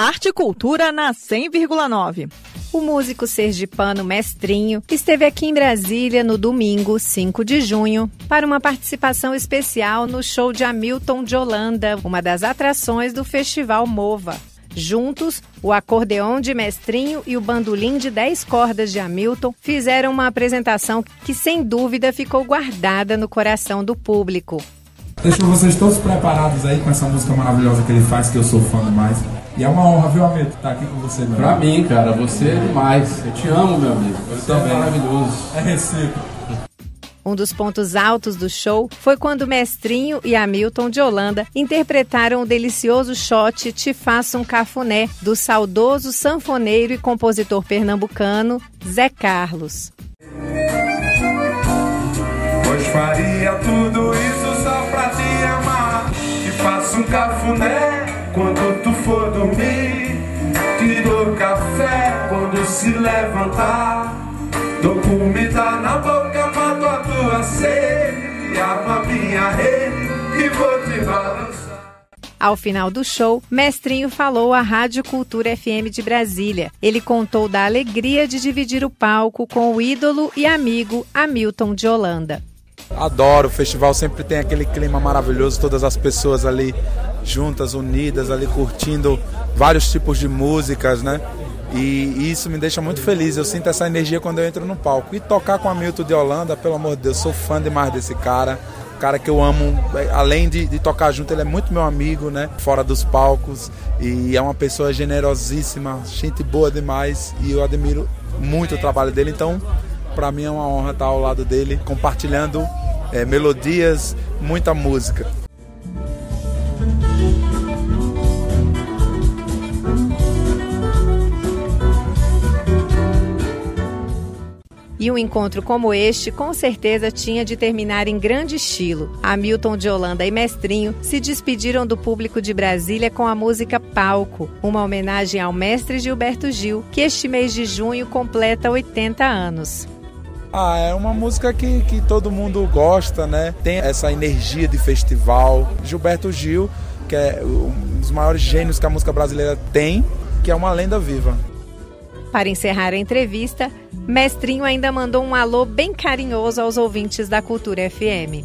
Arte e Cultura na 100,9. O músico sergipano Mestrinho esteve aqui em Brasília no domingo, 5 de junho, para uma participação especial no show de Hamilton de Holanda, uma das atrações do Festival Mova. Juntos, o acordeão de Mestrinho e o bandolim de 10 cordas de Hamilton fizeram uma apresentação que, sem dúvida, ficou guardada no coração do público. Deixo vocês todos preparados aí com essa música maravilhosa que ele faz, que eu sou fã demais. E é uma honra, viu, amigo, estar aqui com você, meu Pra mim, cara, você é demais. Eu te amo, meu amigo. Você Eu é também. maravilhoso. É recíproco. Um dos pontos altos do show foi quando Mestrinho e Hamilton de Holanda interpretaram o delicioso shot Te Faço um Cafuné, do saudoso sanfoneiro e compositor pernambucano Zé Carlos. Pois faria tudo isso só pra te amar. Te faço um cafuné quando tu for dormir. Levantar. Dou comida na boca, mato a tua sede. Abro a minha rede e vou te balançar. Ao final do show, Mestrinho falou à Rádio Cultura FM de Brasília. Ele contou da alegria de dividir o palco com o ídolo e amigo Hamilton de Holanda. Adoro, o festival sempre tem aquele clima maravilhoso, todas as pessoas ali juntas, unidas, ali curtindo vários tipos de músicas, né? E isso me deixa muito feliz. Eu sinto essa energia quando eu entro no palco. E tocar com a Milton de Holanda, pelo amor de Deus, sou fã demais desse cara. Cara que eu amo, além de, de tocar junto, ele é muito meu amigo, né? Fora dos palcos. E é uma pessoa generosíssima, gente boa demais. E eu admiro muito o trabalho dele. Então, para mim é uma honra estar ao lado dele, compartilhando eh, melodias, muita música. E um encontro como este, com certeza, tinha de terminar em grande estilo. Hamilton de Holanda e Mestrinho se despediram do público de Brasília com a música Palco, uma homenagem ao mestre Gilberto Gil, que este mês de junho completa 80 anos. Ah, é uma música que, que todo mundo gosta, né? Tem essa energia de festival. Gilberto Gil, que é um dos maiores gênios que a música brasileira tem, que é uma lenda viva. Para encerrar a entrevista, Mestrinho ainda mandou um alô bem carinhoso aos ouvintes da Cultura FM.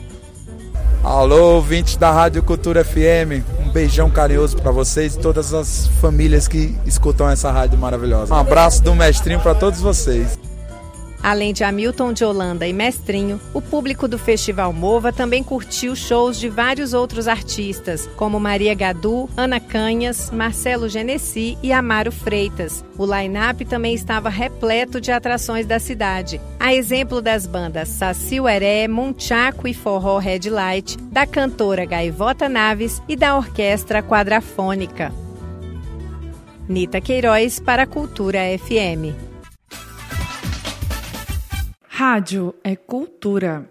Alô, ouvintes da Rádio Cultura FM, um beijão carinhoso para vocês e todas as famílias que escutam essa rádio maravilhosa. Um abraço do mestrinho para todos vocês. Além de Hamilton de Holanda e Mestrinho, o público do Festival Mova também curtiu shows de vários outros artistas, como Maria Gadu, Ana Canhas, Marcelo Genesi e Amaro Freitas. O line-up também estava repleto de atrações da cidade, a exemplo das bandas Saci Ueré, Munchaco e Forró Red Light, da cantora Gaivota Naves e da orquestra quadrafônica. Nita Queiroz para a Cultura FM. Rádio é cultura.